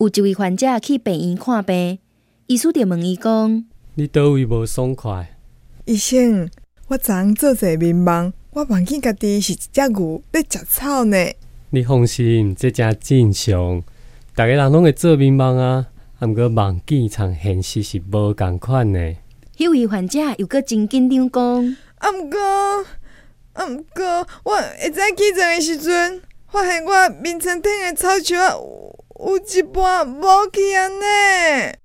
有一位患者去病院看病，医师就问伊讲：你倒位无爽快？医生，我昨昏做者眠梦，我梦见家己是一只牛咧食草呢。你放心，这真正常，逐个人拢会做眠梦啊。毋过梦境藏现实是无共款呢。迄位患者又搁真紧张讲：啊，毋过，啊，毋过，我会早起床的时阵，发现我眠床顶的草树啊，有一半无去安尼。